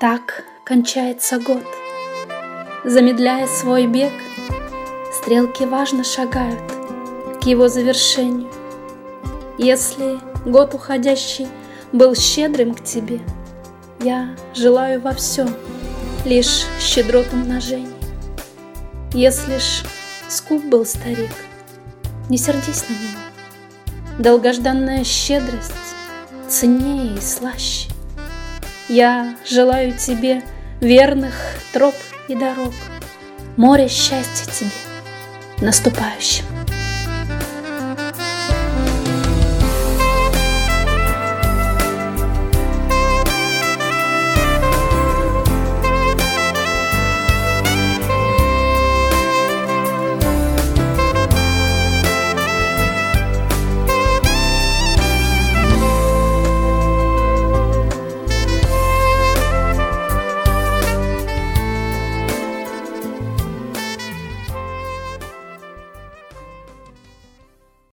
Так кончается год. Замедляя свой бег, Стрелки важно шагают к его завершению. Если год уходящий был щедрым к тебе, Я желаю во всем лишь щедрот умножений. Если ж скуп был старик, не сердись на него. Долгожданная щедрость ценнее и слаще. Я желаю тебе верных троп и дорог, Море счастья тебе наступающим.